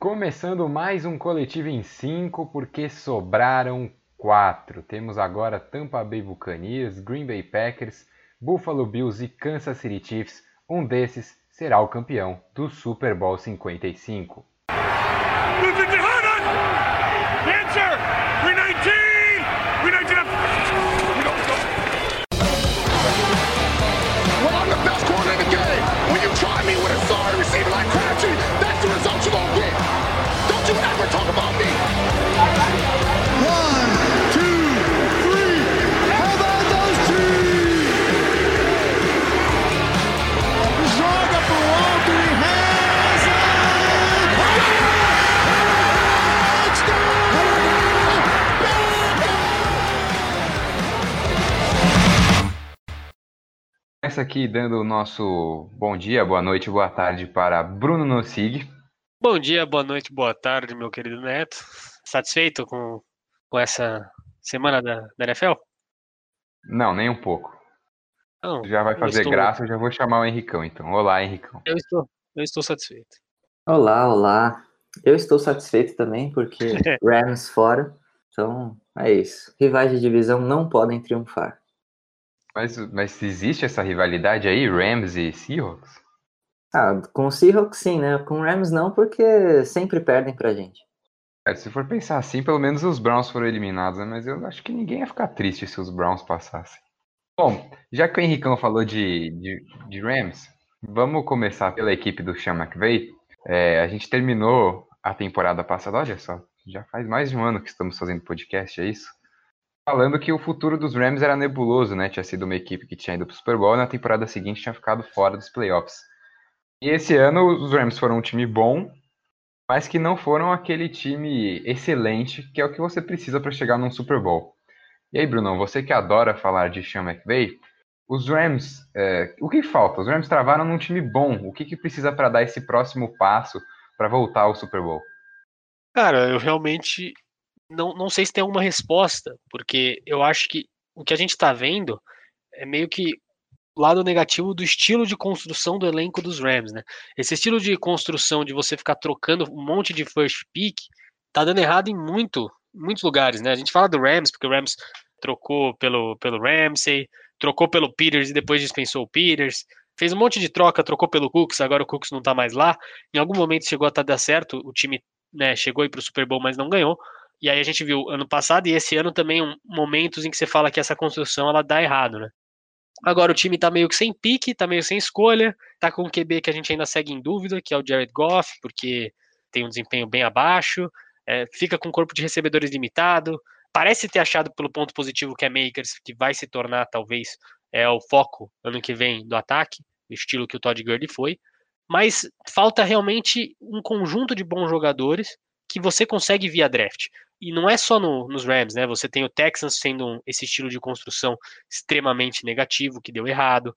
Começando mais um coletivo em 5, porque sobraram quatro. Temos agora Tampa Bay Buccaneers, Green Bay Packers, Buffalo Bills e Kansas City Chiefs. Um desses será o campeão do Super Bowl 55. Começa aqui dando o nosso bom dia, boa noite, boa tarde para Bruno Nossig. Bom dia, boa noite, boa tarde, meu querido Neto. Satisfeito com, com essa semana da, da NFL? Não, nem um pouco. Não, já vai fazer estou... graça, eu já vou chamar o Henricão então. Olá, Henricão. Eu estou, eu estou satisfeito. Olá, olá. Eu estou satisfeito também, porque Rams fora. Então, é isso. Rivais de divisão não podem triunfar. Mas, mas existe essa rivalidade aí, Rams e Seahawks? Ah, com o Seahawks sim, né? Com o Rams não, porque sempre perdem pra gente. É, se for pensar assim, pelo menos os Browns foram eliminados, né? Mas eu acho que ninguém ia ficar triste se os Browns passassem. Bom, já que o Henricão falou de, de, de Rams, vamos começar pela equipe do Sean McVay. É, a gente terminou a temporada passada, olha só, já faz mais de um ano que estamos fazendo podcast, é isso? Falando que o futuro dos Rams era nebuloso, né? Tinha sido uma equipe que tinha ido para o Super Bowl e na temporada seguinte tinha ficado fora dos playoffs. E esse ano os Rams foram um time bom, mas que não foram aquele time excelente que é o que você precisa para chegar num Super Bowl. E aí, Bruno, você que adora falar de Sean McVay, os Rams, é, o que falta? Os Rams travaram num time bom. O que, que precisa para dar esse próximo passo para voltar ao Super Bowl? Cara, eu realmente não, não sei se tem alguma resposta, porque eu acho que o que a gente está vendo é meio que lado negativo do estilo de construção do elenco dos Rams, né? Esse estilo de construção de você ficar trocando um monte de first pick tá dando errado em muito, muitos lugares, né? A gente fala do Rams porque o Rams trocou pelo, pelo Ramsey, trocou pelo Peters e depois dispensou o Peters, fez um monte de troca, trocou pelo Cooks, agora o Cooks não tá mais lá. Em algum momento chegou a tá dar certo, o time né, chegou aí pro Super Bowl, mas não ganhou. E aí a gente viu ano passado e esse ano também um, momentos em que você fala que essa construção ela dá errado, né? Agora o time tá meio que sem pique, tá meio sem escolha, tá com um QB que a gente ainda segue em dúvida, que é o Jared Goff, porque tem um desempenho bem abaixo, é, fica com um corpo de recebedores limitado, parece ter achado pelo ponto positivo que é Makers, que vai se tornar talvez é o foco ano que vem do ataque, o estilo que o Todd Gurley foi, mas falta realmente um conjunto de bons jogadores que você consegue via draft. E não é só no, nos Rams, né? Você tem o Texans sendo um, esse estilo de construção extremamente negativo, que deu errado.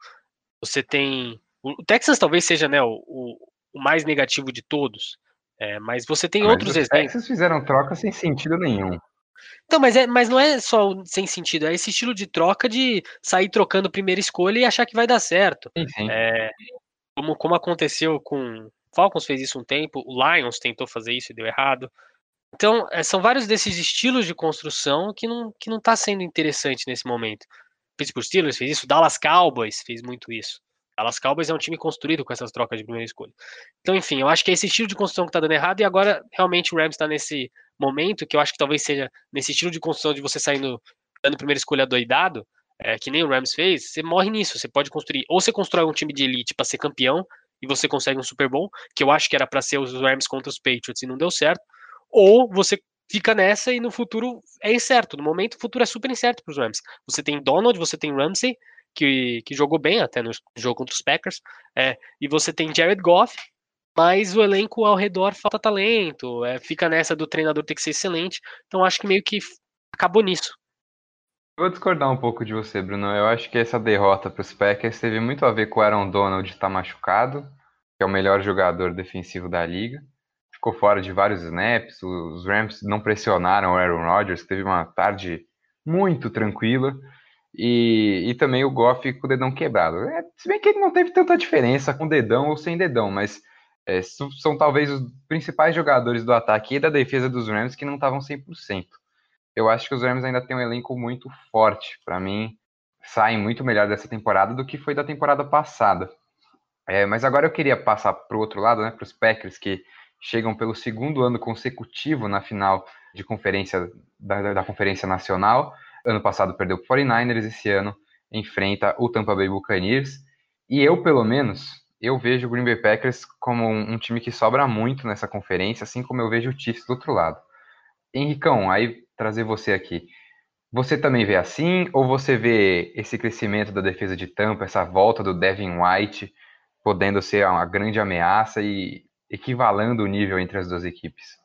Você tem. O Texans talvez seja né, o, o, mais negativo de todos. É, mas você tem ah, outros exemplos. Os Texans fizeram troca sem sentido nenhum. Então, mas, é, mas não é só sem sentido, é esse estilo de troca de sair trocando primeira escolha e achar que vai dar certo. É, como, como aconteceu com. Falcons fez isso um tempo, o Lions tentou fazer isso e deu errado. Então, é, são vários desses estilos de construção que não, que não tá sendo interessante nesse momento. Pittsburgh Steelers fez isso, Dallas Cowboys fez muito isso. Dallas Cowboys é um time construído com essas trocas de primeira escolha. Então, enfim, eu acho que é esse estilo de construção que tá dando errado e agora realmente o Rams está nesse momento que eu acho que talvez seja nesse estilo de construção de você saindo dando primeira escolha doidado, é, que nem o Rams fez, você morre nisso. Você pode construir, ou você constrói um time de elite para ser campeão e você consegue um Super Bowl, que eu acho que era para ser os Rams contra os Patriots e não deu certo, ou você fica nessa e no futuro é incerto. No momento, o futuro é super incerto para os Rams. Você tem Donald, você tem Ramsey, que, que jogou bem até no jogo contra os Packers, é, e você tem Jared Goff, mas o elenco ao redor falta talento, é, fica nessa do treinador ter que ser excelente. Então acho que meio que acabou nisso. Vou discordar um pouco de você, Bruno. Eu acho que essa derrota para os Packers teve muito a ver com o Aaron Donald estar machucado, que é o melhor jogador defensivo da liga ficou fora de vários snaps, os Rams não pressionaram o Aaron Rodgers, teve uma tarde muito tranquila, e, e também o Goff com o dedão quebrado. É, se bem que ele não teve tanta diferença com dedão ou sem dedão, mas é, são talvez os principais jogadores do ataque e da defesa dos Rams que não estavam 100%. Eu acho que os Rams ainda têm um elenco muito forte. Para mim, saem muito melhor dessa temporada do que foi da temporada passada. É, mas agora eu queria passar para o outro lado, né, para os Packers, que chegam pelo segundo ano consecutivo na final de conferência da, da Conferência Nacional. Ano passado perdeu para o 49ers, esse ano enfrenta o Tampa Bay Buccaneers. E eu, pelo menos, eu vejo o Green Bay Packers como um, um time que sobra muito nessa conferência, assim como eu vejo o Chiefs do outro lado. Henricão, aí trazer você aqui. Você também vê assim, ou você vê esse crescimento da defesa de Tampa, essa volta do Devin White, podendo ser uma grande ameaça e equivalando o nível entre as duas equipes?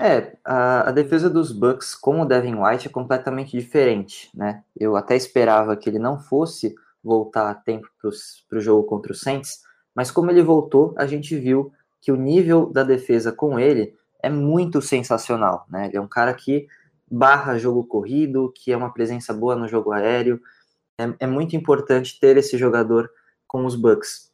É, a, a, defesa dos Bucks com o Devin White é completamente diferente, né? Eu até esperava que ele não fosse voltar a tempo para o jogo contra o Saints, mas como ele voltou, a gente viu que o nível da defesa com ele é muito sensacional, né? Ele é um cara que barra jogo corrido, que é uma presença boa no jogo aéreo. É, é muito importante ter esse jogador com os Bucks.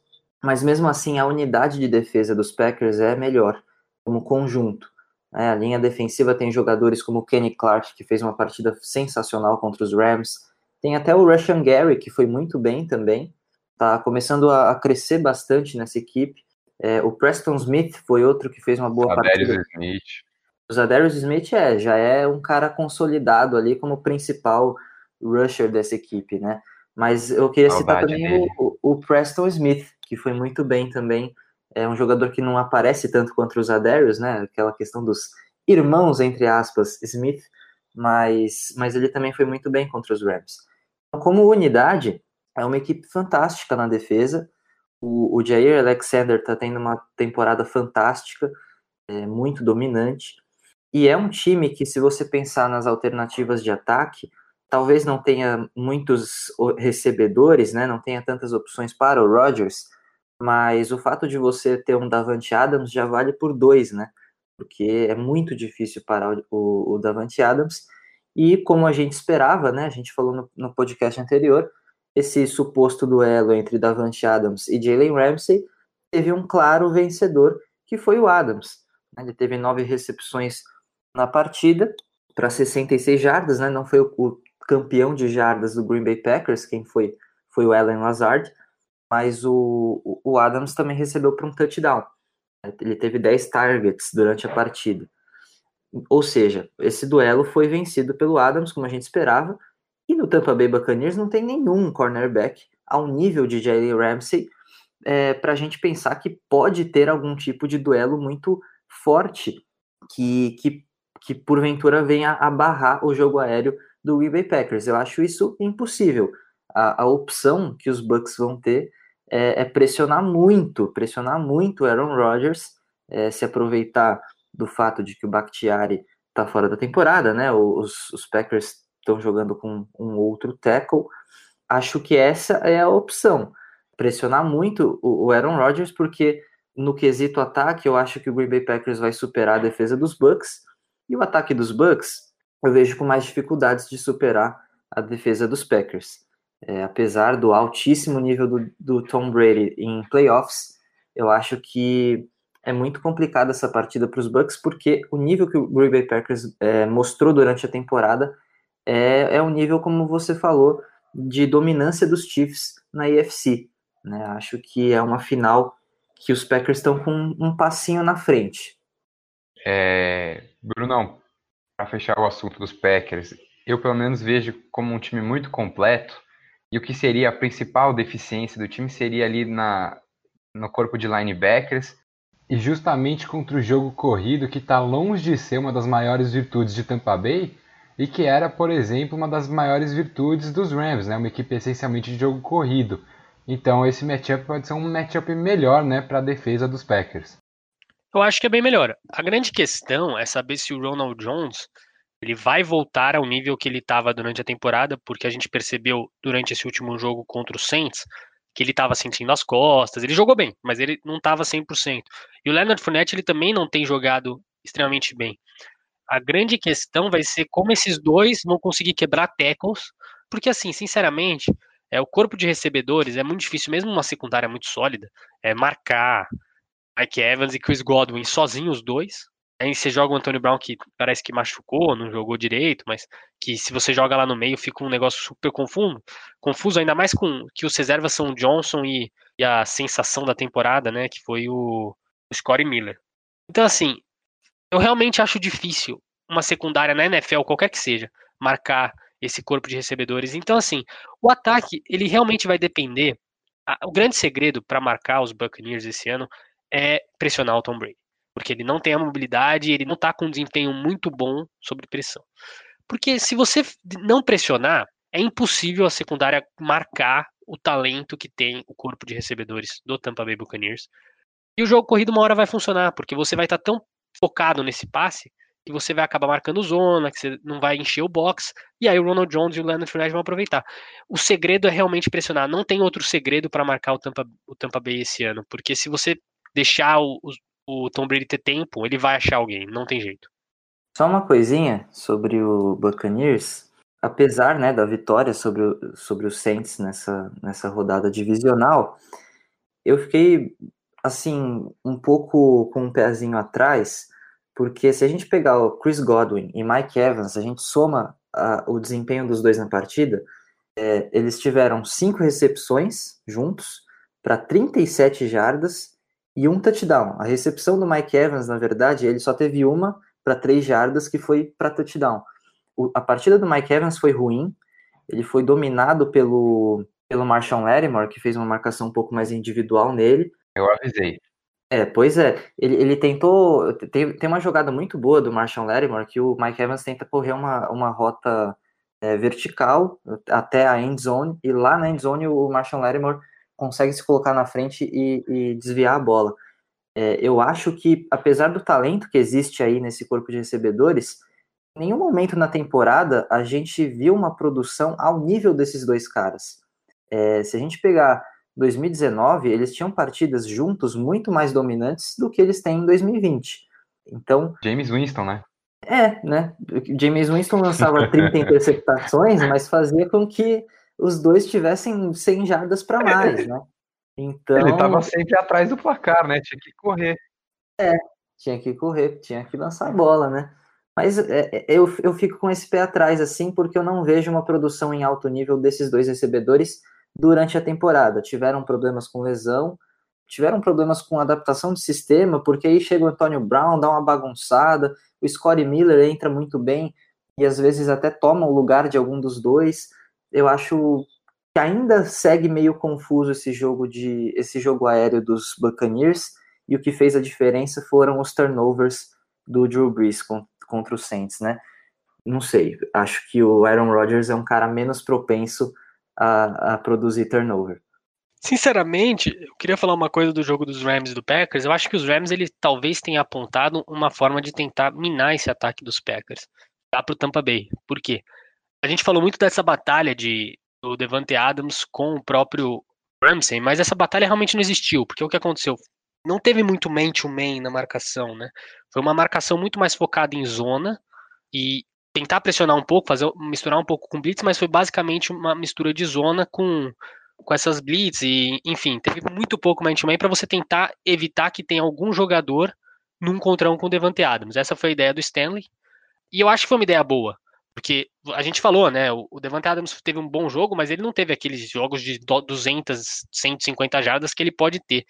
Mas mesmo assim, a unidade de defesa dos Packers é melhor, como conjunto. É, a linha defensiva tem jogadores como o Kenny Clark, que fez uma partida sensacional contra os Rams. Tem até o Russian Gary, que foi muito bem também. Tá começando a, a crescer bastante nessa equipe. É, o Preston Smith foi outro que fez uma boa Adarius partida. Smith. O Zadarius Smith é, já é um cara consolidado ali como principal rusher dessa equipe, né? Mas eu queria citar também o, o, Preston Smith, que foi muito bem também. É um jogador que não aparece tanto quanto os Adarius, né? Aquela questão dos irmãos, entre aspas, Smith, mas, mas ele também foi muito bem contra os Rams. Então, como unidade, é uma equipe fantástica na defesa. O, o Jair Alexander está tendo uma temporada fantástica, é, muito dominante. E é um time que, se você pensar nas alternativas de ataque, talvez não tenha muitos recebedores, né? Não tenha tantas opções para o Rodgers, mas o fato de você ter um Davante Adams já vale por dois, né? Porque é muito difícil parar o, o Davante Adams. E como a gente esperava, né? A gente falou no, no podcast anterior, esse suposto duelo entre Davante Adams e Jalen Ramsey teve um claro vencedor, que foi o Adams. Ele teve nove recepções na partida para 66 jardas, né? Não foi o, o, campeão de jardas do Green Bay Packers, quem foi foi o Allen Lazard, mas o, o Adams também recebeu para um touchdown. Ele teve 10 targets durante a partida. Ou seja, esse duelo foi vencido pelo Adams, como a gente esperava, e no Tampa Bay Buccaneers não tem nenhum cornerback ao nível de Jalen Ramsey é, para a gente pensar que pode ter algum tipo de duelo muito forte que, que que porventura venha a barrar o jogo aéreo do Green Bay Packers. Eu acho isso impossível. A, a opção que os Bucks vão ter é, é pressionar muito, pressionar muito o Aaron Rodgers, é, se aproveitar do fato de que o Bakhtiari está fora da temporada, né? Os, os Packers estão jogando com um outro tackle. Acho que essa é a opção. Pressionar muito o, o Aaron Rodgers, porque no quesito ataque, eu acho que o Green Bay Packers vai superar a defesa dos Bucks e o ataque dos Bucks, eu vejo com mais dificuldades de superar a defesa dos Packers. É, apesar do altíssimo nível do, do Tom Brady em playoffs, eu acho que é muito complicada essa partida para os Bucks, porque o nível que o Green Bay Packers é, mostrou durante a temporada é, é um nível, como você falou, de dominância dos Chiefs na AFC. Né? Acho que é uma final que os Packers estão com um passinho na frente. É, Brunão, para fechar o assunto dos Packers, eu pelo menos vejo como um time muito completo e o que seria a principal deficiência do time seria ali na, no corpo de linebackers e justamente contra o jogo corrido que está longe de ser uma das maiores virtudes de Tampa Bay e que era, por exemplo, uma das maiores virtudes dos Rams, né? uma equipe essencialmente de jogo corrido. Então esse matchup pode ser um matchup melhor né, para a defesa dos Packers. Eu acho que é bem melhor. A grande questão é saber se o Ronald Jones ele vai voltar ao nível que ele estava durante a temporada, porque a gente percebeu durante esse último jogo contra o Saints que ele estava sentindo as costas. Ele jogou bem, mas ele não estava 100%. E o Leonard Fournette ele também não tem jogado extremamente bem. A grande questão vai ser como esses dois vão conseguir quebrar tackles, porque assim, sinceramente, é o corpo de recebedores é muito difícil, mesmo uma secundária muito sólida, é marcar, Mike Evans e Chris Godwin sozinhos os dois. Aí você joga o Antônio Brown que parece que machucou, não jogou direito, mas que se você joga lá no meio fica um negócio super confuso, confuso ainda mais com que os reservas são o Johnson e, e a sensação da temporada, né, que foi o, o Scottie Miller. Então assim, eu realmente acho difícil uma secundária na NFL, qualquer que seja, marcar esse corpo de recebedores. Então assim, o ataque ele realmente vai depender. A, o grande segredo para marcar os Buccaneers esse ano é pressionar o Tom Brady porque ele não tem a mobilidade, ele não está com um desempenho muito bom sob pressão. Porque se você não pressionar, é impossível a secundária marcar o talento que tem o corpo de recebedores do Tampa Bay Buccaneers. E o jogo corrido uma hora vai funcionar, porque você vai estar tá tão focado nesse passe que você vai acabar marcando zona, que você não vai encher o box, e aí o Ronald Jones e o Leonard Fournette vão aproveitar. O segredo é realmente pressionar. Não tem outro segredo para marcar o Tampa, o Tampa Bay esse ano, porque se você deixar o, o Tom Brady ter tempo, ele vai achar alguém, não tem jeito. Só uma coisinha sobre o Buccaneers. Apesar né, da vitória sobre o, sobre o Saints nessa, nessa rodada divisional, eu fiquei assim um pouco com um pezinho atrás, porque se a gente pegar o Chris Godwin e Mike Evans, a gente soma a, o desempenho dos dois na partida, é, eles tiveram cinco recepções juntos para 37 jardas e um touchdown. A recepção do Mike Evans, na verdade, ele só teve uma para três jardas que foi para touchdown. O, a partida do Mike Evans foi ruim, ele foi dominado pelo, pelo Marshall Lattimore, que fez uma marcação um pouco mais individual nele. Eu avisei. É, pois é. Ele, ele tentou. Tem, tem uma jogada muito boa do Marshall Lattimore que o Mike Evans tenta correr uma, uma rota é, vertical até a end zone, e lá na end zone o Marshall Lattimore consegue se colocar na frente e, e desviar a bola. É, eu acho que, apesar do talento que existe aí nesse corpo de recebedores, em nenhum momento na temporada a gente viu uma produção ao nível desses dois caras. É, se a gente pegar 2019, eles tinham partidas juntos muito mais dominantes do que eles têm em 2020. Então. James Winston, né? É, né? James Winston lançava 30 interceptações, mas fazia com que os dois tivessem 100 jardas para mais, né? Então, ele estava sempre atrás do placar, né? Tinha que correr. É, tinha que correr, tinha que lançar a bola, né? Mas é, é, eu, eu fico com esse pé atrás, assim, porque eu não vejo uma produção em alto nível desses dois recebedores durante a temporada. Tiveram problemas com lesão, tiveram problemas com adaptação de sistema, porque aí chega o Antônio Brown, dá uma bagunçada, o Scottie Miller entra muito bem e às vezes até toma o lugar de algum dos dois eu acho que ainda segue meio confuso esse jogo de esse jogo aéreo dos Buccaneers e o que fez a diferença foram os turnovers do Drew Brees contra os Saints, né? Não sei, acho que o Aaron Rodgers é um cara menos propenso a, a produzir turnover. Sinceramente, eu queria falar uma coisa do jogo dos Rams e do Packers. Eu acho que os Rams ele talvez tenha apontado uma forma de tentar minar esse ataque dos Packers lá para o Tampa Bay. Por quê? A gente falou muito dessa batalha de do Devante Adams com o próprio Ramsey, mas essa batalha realmente não existiu, porque o que aconteceu? Não teve muito man-to-man na marcação, né? Foi uma marcação muito mais focada em zona e tentar pressionar um pouco, fazer misturar um pouco com blitz, mas foi basicamente uma mistura de zona com com essas blitz e, enfim, teve muito pouco man-to-man para você tentar evitar que tenha algum jogador num contra um com o Devante Adams. Essa foi a ideia do Stanley. E eu acho que foi uma ideia boa, porque a gente falou, né? O Devante Adams teve um bom jogo, mas ele não teve aqueles jogos de 200, 150 jardas que ele pode ter.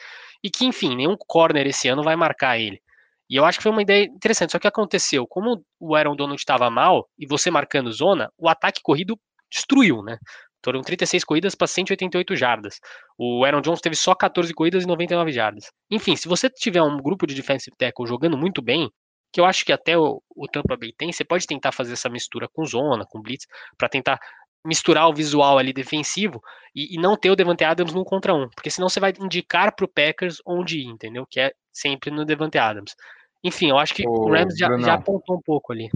E que, enfim, nenhum corner esse ano vai marcar ele. E eu acho que foi uma ideia interessante. Só que aconteceu, como o Aaron Donald estava mal e você marcando zona, o ataque corrido destruiu, né? Foram 36 corridas para 188 jardas. O Aaron Jones teve só 14 corridas e 99 jardas. Enfim, se você tiver um grupo de defensive tackle jogando muito bem, que eu acho que até o, o Tampa Bay tem, você pode tentar fazer essa mistura com zona, com blitz, para tentar misturar o visual ali defensivo e, e, não ter o Devante Adams no contra um, porque senão você vai indicar para o Packers onde ir, entendeu? Que é sempre no Devante Adams. Enfim, eu acho que o, o Rams já, já, apontou um pouco ali.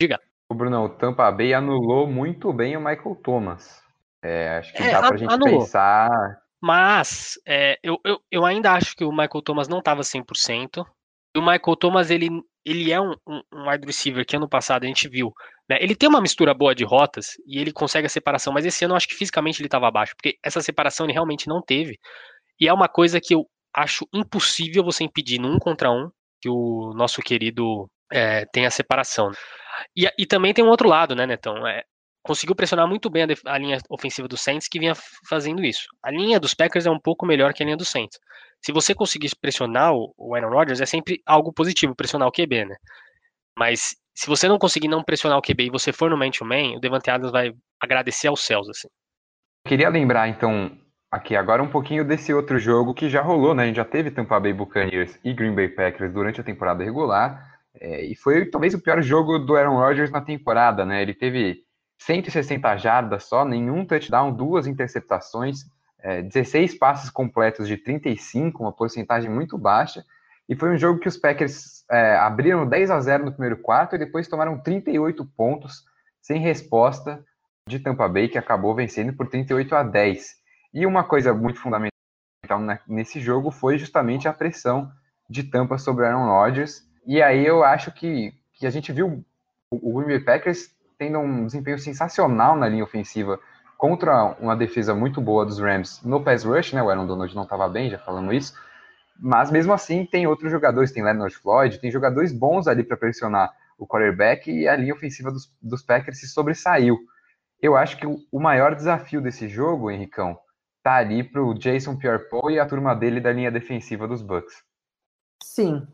Diga. O Bruno, o Tampa Bay anulou muito bem o Michael Thomas. É, acho que é, dá pra gente anulou. pensar. Mas é, eu, eu, eu ainda acho que o Michael Thomas não estava 100%. E o Michael Thomas, ele, ele é um, um, um wide receiver que ano passado a gente viu. Né? Ele tem uma mistura boa de rotas e ele consegue a separação, mas esse ano eu acho que fisicamente ele estava abaixo, porque essa separação ele realmente não teve. E é uma coisa que eu acho impossível você impedir num contra um que o nosso querido é, tenha separação. E, e também tem um outro lado, né, Netão? É, conseguiu pressionar muito bem a, a, linha ofensiva do Saints que vinha fazendo isso. A linha dos Packers é um pouco melhor que a linha do Saints. Se você conseguir pressionar o, o Aaron Rodgers, é sempre algo positivo, pressionar o QB, né? Mas se você não conseguir não pressionar o QB e você for no man-to-man, o Devante Adams vai agradecer aos céus, assim. Queria lembrar, então, aqui agora um pouquinho desse outro jogo que já rolou, né? A gente já teve Tampa Bay Buccaneers e Green Bay Packers durante a temporada regular. É, e foi talvez o pior jogo do Aaron Rodgers na temporada, né? Ele teve 160 jardas só, nenhum touchdown, duas interceptações, é, 16 passes completos de 35, uma porcentagem muito baixa. E foi um jogo que os Packers é, abriram 10 a 0 no primeiro quarto e depois tomaram 38 pontos sem resposta de Tampa Bay, que acabou vencendo por 38 a 10. E uma coisa muito fundamental nesse jogo foi justamente a pressão de Tampa sobre Aaron Rodgers. E aí eu acho que, que a gente viu o Green Bay Packers tendo um desempenho sensacional na linha ofensiva contra uma defesa muito boa dos Rams no pass rush, né? O Aaron Donald não estava bem, já falamos isso. Mas mesmo assim, tem outros jogadores, tem Leonard Floyd, tem jogadores bons ali para pressionar o quarterback e a linha ofensiva dos, dos Packers se sobressaiu. Eu acho que o, o maior desafio desse jogo, Henricão, tá ali para o Jason Pierre-Paul e a turma dele da linha defensiva dos Bucks. Sim,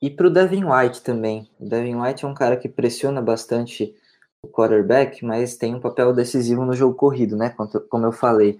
e para o Devin White também. O Devin White é um cara que pressiona bastante o quarterback, mas tem um papel decisivo no jogo corrido, né? Como eu falei.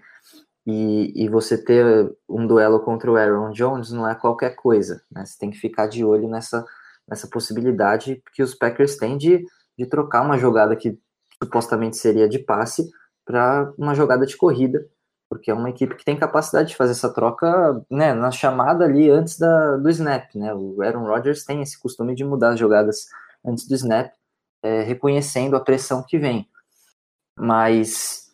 E, e você ter um duelo contra o Aaron Jones não é qualquer coisa, né? Você tem que ficar de olho nessa, nessa possibilidade que os Packers têm de, de trocar uma jogada que supostamente seria de passe para uma jogada de corrida, porque é uma equipe que tem capacidade de fazer essa troca né, na chamada ali antes da, do snap. Né? O Aaron Rodgers tem esse costume de mudar as jogadas antes do snap, é, reconhecendo a pressão que vem. Mas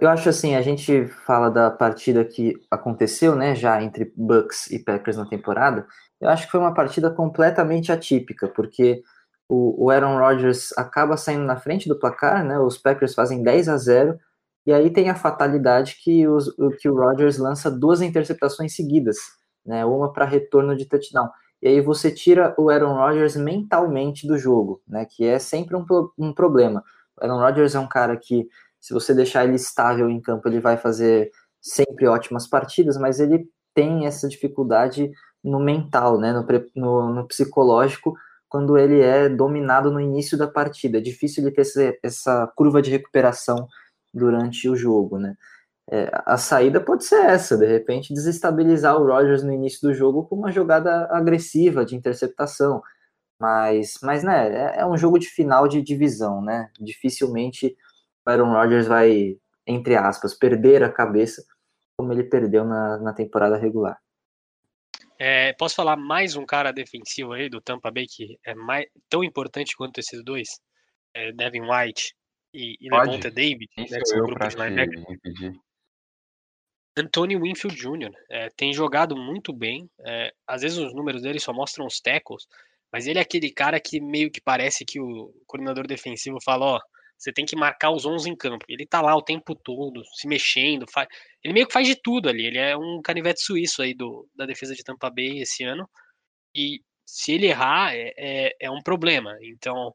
eu acho assim, a gente fala da partida que aconteceu, né, já entre Bucks e Packers na temporada. Eu acho que foi uma partida completamente atípica, porque o, Aaron Rodgers acaba saindo na frente do placar, né? Os Packers fazem 10 a 0 e aí tem a fatalidade que, os, que o Rodgers lança duas interceptações seguidas, né? Uma para retorno de touchdown. E aí você tira o Aaron Rodgers mentalmente do jogo, né? Que é sempre um, um problema. O Aaron Rodgers é um cara que se você deixar ele estável em campo, ele vai fazer sempre ótimas partidas, mas ele tem essa dificuldade no mental, né, no, no, no psicológico, quando ele é dominado no início da partida. É difícil ele ter essa, essa curva de recuperação durante o jogo, né. É, a saída pode ser essa, de repente desestabilizar o Rodgers no início do jogo com uma jogada agressiva de interceptação, mas, mas né, é, é um jogo de final de divisão, né, dificilmente Aaron Rodgers vai, entre aspas, perder a cabeça como ele perdeu na, na temporada regular. É, posso falar mais um cara defensivo aí do Tampa Bay que é mais, tão importante quanto esses dois? É Devin White e, e Levanta David, né, que são grupo de linebacker. Anthony Winfield Jr. É, tem jogado muito bem. É, às vezes os números dele só mostram os tackles, mas ele é aquele cara que meio que parece que o coordenador defensivo fala, ó, você tem que marcar os 11 em campo. Ele tá lá o tempo todo, se mexendo, faz... ele meio que faz de tudo ali. Ele é um canivete suíço aí do, da defesa de Tampa Bay esse ano. E se ele errar, é, é, é um problema. Então,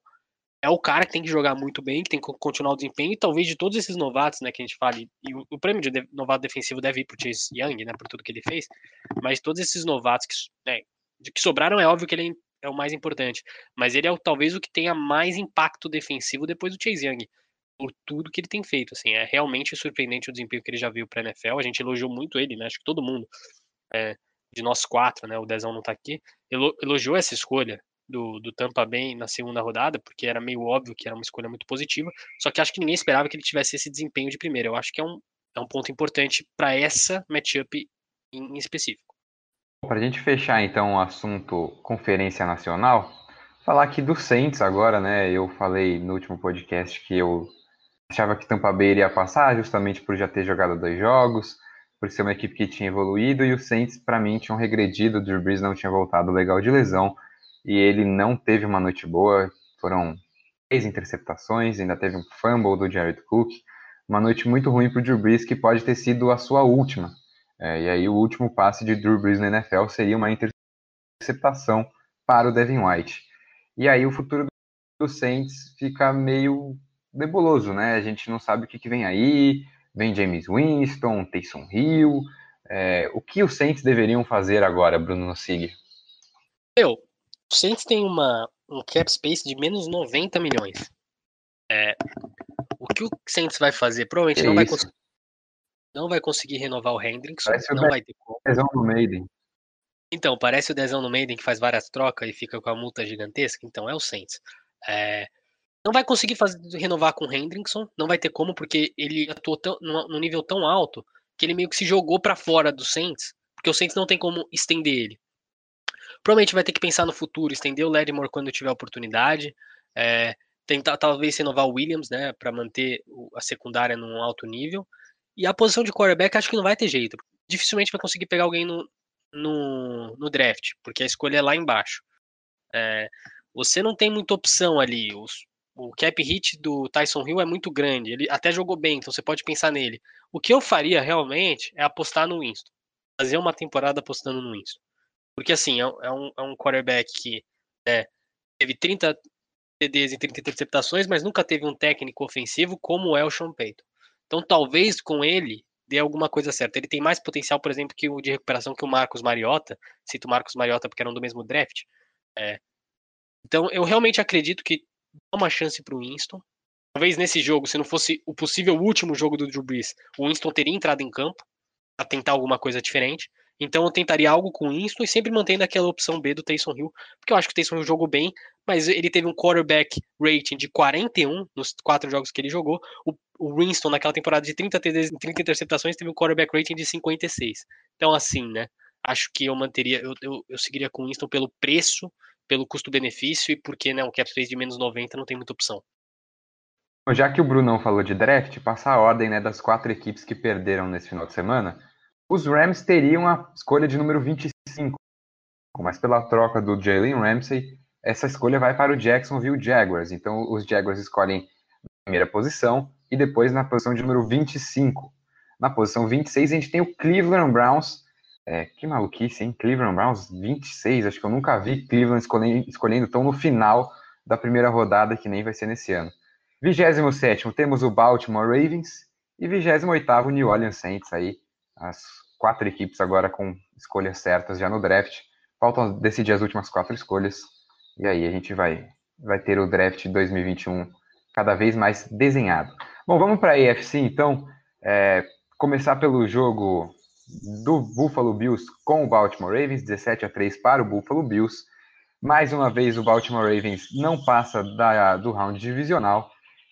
é o cara que tem que jogar muito bem, que tem que continuar o desempenho, e talvez de todos esses novatos, né, que a gente fale, e o, o prêmio de novato defensivo deve ir pro Chase Young, né, por tudo que ele fez, mas todos esses novatos que, né, que sobraram, é óbvio que ele é o mais importante. Mas ele é talvez o que tenha mais impacto defensivo depois do Chase Young, por tudo que ele tem feito. Assim, é realmente surpreendente o desempenho que ele já viu para a NFL. A gente elogiou muito ele, né? Acho que todo mundo, é, de nós quatro, né? O Dezão não tá aqui, elogiou essa escolha do, do Tampa Bay na segunda rodada, porque era meio óbvio que era uma escolha muito positiva. Só que acho que ninguém esperava que ele tivesse esse desempenho de primeira. Eu acho que é um, é um ponto importante para essa matchup em, em específico. Para a gente fechar então o assunto Conferência Nacional, falar aqui do Saints agora, né? Eu falei no último podcast que eu achava que Tampa Bay iria passar, justamente por já ter jogado dois jogos, por ser uma equipe que tinha evoluído, e o Saints, para mim, tinham regredido, o Drew Brees não tinha voltado legal de lesão, e ele não teve uma noite boa, foram três interceptações, ainda teve um fumble do Jared Cook, uma noite muito ruim para o Drew Brees, que pode ter sido a sua última É, e aí o último passe de Drew Brees na NFL seria uma interceptação para o Devin White. E aí o futuro do Saints fica meio nebuloso, né? A gente não sabe o que, que vem aí. Vem James Winston, Taysom Hill. É, o que os Saints deveriam fazer agora, Bruno Nossig? Eu, Saints tem uma, um cap space de menos 90 milhões. É, o que o Saints vai fazer? Provavelmente não vai, não vai conseguir renovar o Hendricks. Parece não o vai ter como. no Maiden. Então, parece o Dezão no Maiden que faz várias trocas e fica com a multa gigantesca. Então, é o Saints. É, não vai conseguir fazer, renovar com o Hendrickson, não vai ter como, porque ele atuou tão, num nível tão alto que ele meio que se jogou para fora do Saints, porque o Saints não tem como estender ele. Provavelmente vai ter que pensar no futuro, estender o Lattimore quando tiver oportunidade, é, tentar talvez renovar o Williams, né, para manter a secundária num alto nível. E a posição de quarterback acho que não vai ter jeito. Dificilmente vai conseguir pegar alguém no, no, no draft, porque a escolha é lá embaixo. É, você não tem muita opção ali. Os, o cap hit do Tyson Hill é muito grande. Ele até jogou bem, então você pode pensar nele. O que eu faria realmente é apostar no Winston. Fazer uma temporada apostando no Winston. Porque assim, é, é um, é um quarterback que né, teve 30 TDs e 30 interceptações, mas nunca teve um técnico ofensivo como é o Sean Payton. Então talvez com ele dê alguma coisa certa. Ele tem mais potencial, por exemplo, que o de recuperação que o Marcos Mariota. Cito Marcos Mariota porque eram do mesmo draft. É. Então eu realmente acredito que dá uma chance para o Winston. Talvez nesse jogo, se não fosse o possível último jogo do Drew Brees, o Winston teria entrado em campo a tentar alguma coisa diferente. Então eu tentaria algo com Winston e sempre mantendo aquela opção B do Taysom Hill, porque eu acho que o Taysom Hill jogou bem, mas ele teve um quarterback rating de 41 nos quatro jogos que ele jogou. O, o Winston, naquela temporada de 30, 30 interceptações, teve um quarterback rating de 56. Então, assim, né? Acho que eu manteria, eu, eu, eu seguiria com Winston pelo preço pelo custo-benefício e porque né, um cap space de menos 90 não tem muita opção. Já que o Brunão falou de draft, passar a ordem né, das quatro equipes que perderam nesse final de semana, os Rams teriam a escolha de número 25, mas pela troca do Jalen Ramsey, essa escolha vai para o Jacksonville Jaguars. Então os Jaguars escolhem na primeira posição e depois na posição de número 25. Na posição 26 a gente tem o Cleveland Browns é, que maluquice, hein? Cleveland Browns 26. Acho que eu nunca vi Cleveland escolhendo, escolhendo tão no final da primeira rodada, que nem vai ser nesse ano. 27 temos o Baltimore Ravens. E 28 New Orleans Saints aí. As quatro equipes agora com escolhas certas já no draft. Faltam decidir as últimas quatro escolhas. E aí a gente vai, vai ter o draft 2021 cada vez mais desenhado. Bom, vamos para a AFC então. É, começar pelo jogo do Buffalo Bills com o Baltimore Ravens, 17 a 3 para o Buffalo Bills. Mais uma vez o Baltimore Ravens não passa da, do round divisional.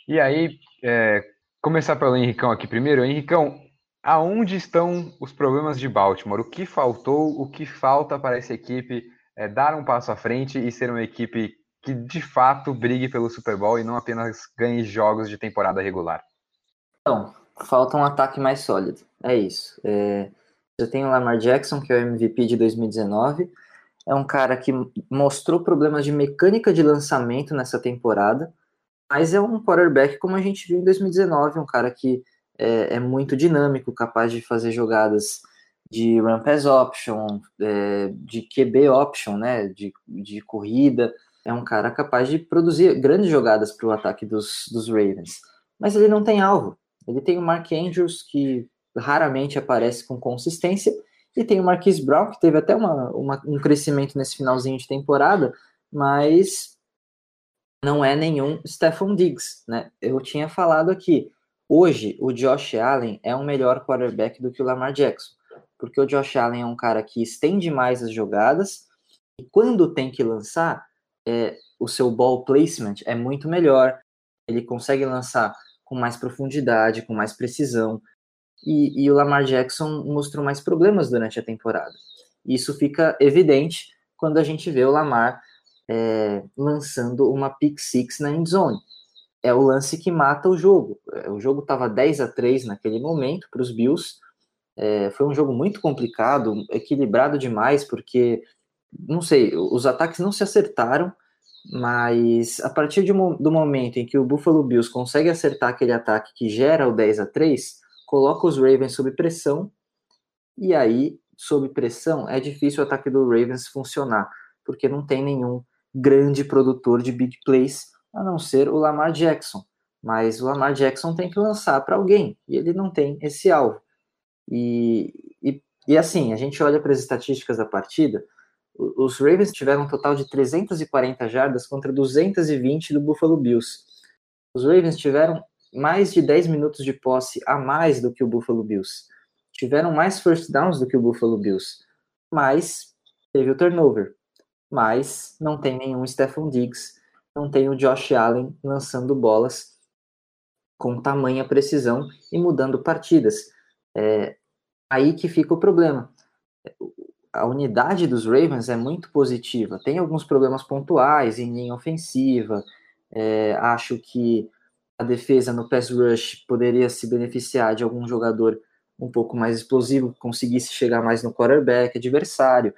E aí, é, começar pelo Henricão aqui primeiro. Henricão, aonde estão os problemas de Baltimore? O que faltou, o que falta para essa equipe é, dar um passo à frente e ser uma equipe que de fato brigue pelo Super Bowl e não apenas ganhe jogos de temporada regular? Então, falta um ataque mais sólido. É isso. É, você tem o Lamar Jackson, que é o MVP de 2019. É um cara que mostrou problemas de mecânica de lançamento nessa temporada, mas é um quarterback como a gente viu em 2019, um cara que é, é muito dinâmico, capaz de fazer jogadas de run pass option, é, de QB option, né, de, de corrida. É um cara capaz de produzir grandes jogadas para o ataque dos, dos Ravens. Mas ele não tem alvo. Ele tem o Mark Andrews, que raramente aparece com consistência. E tem o Marquise Brown, que teve até uma, uma, um crescimento nesse finalzinho de temporada, mas não é nenhum Stephon Diggs, né? Eu tinha falado aqui, hoje o Josh Allen é um melhor quarterback do que o Lamar Jackson, porque o Josh Allen é um cara que estende mais as jogadas e quando tem que lançar, é, o seu ball placement é muito melhor, ele consegue lançar com mais profundidade, com mais precisão, e, e o Lamar Jackson mostrou mais problemas durante a temporada. Isso fica evidente quando a gente vê o Lamar é, lançando uma pick six na endzone. É o lance que mata o jogo. É, o jogo estava 10 a 3 naquele momento para os Bills. É, foi um jogo muito complicado, equilibrado demais, porque, não sei, os ataques não se acertaram, mas a partir de, do momento em que o Buffalo Bills consegue acertar aquele ataque que gera o 10 a 3 coloca os Ravens sob pressão E aí, sob pressão, é difícil o ataque do Ravens funcionar, porque não tem nenhum grande produtor de big plays, a não ser o Lamar Jackson. Mas o Lamar Jackson tem que lançar para alguém, e ele não tem esse alvo. E, e, e assim, a gente olha para as estatísticas da partida, os Ravens tiveram um total de 340 jardas contra 220 do Buffalo Bills. Os Ravens tiveram mais de 10 minutos de posse a mais do que o Buffalo Bills. Tiveram mais first downs do que o Buffalo Bills. Mas teve o turnover. Mas não tem nenhum Stephon Diggs, não tem o Josh Allen lançando bolas com tamanha precisão e mudando partidas. É aí que fica o problema a unidade dos Ravens é muito positiva. Tem alguns problemas pontuais em linha ofensiva. É, acho que a defesa no pass rush poderia se beneficiar de algum jogador um pouco mais explosivo, que conseguisse chegar mais no quarterback adversário.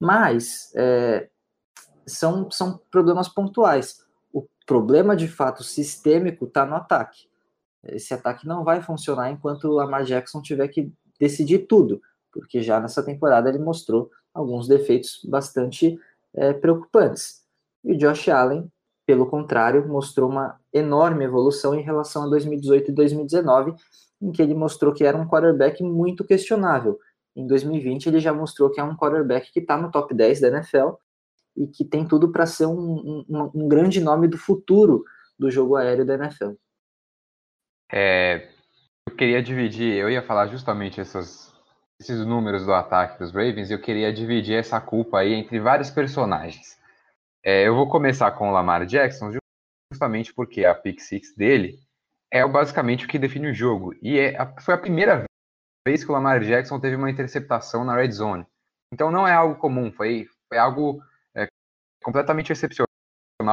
Mas é, são, são problemas pontuais. O problema de fato sistêmico está no ataque. Esse ataque não vai funcionar enquanto o Lamar Jackson tiver que decidir tudo porque já nessa temporada ele mostrou alguns defeitos bastante é, preocupantes. E o Josh Allen, pelo contrário, mostrou uma enorme evolução em relação a 2018 e 2019, em que ele mostrou que era um quarterback muito questionável. Em 2020 ele já mostrou que é um quarterback que está no top 10 da NFL e que tem tudo para ser um, um, um, grande nome do futuro do jogo aéreo da NFL. É, eu queria dividir, eu ia falar justamente essas esses números do ataque dos Ravens, eu queria dividir essa culpa aí entre vários personagens. É, eu vou começar com o Lamar Jackson, justamente porque a pick six dele é basicamente o que define o jogo. E é, foi a primeira vez que o Lamar Jackson teve uma interceptação na red zone. Então não é algo comum, foi, foi algo completamente excepcional.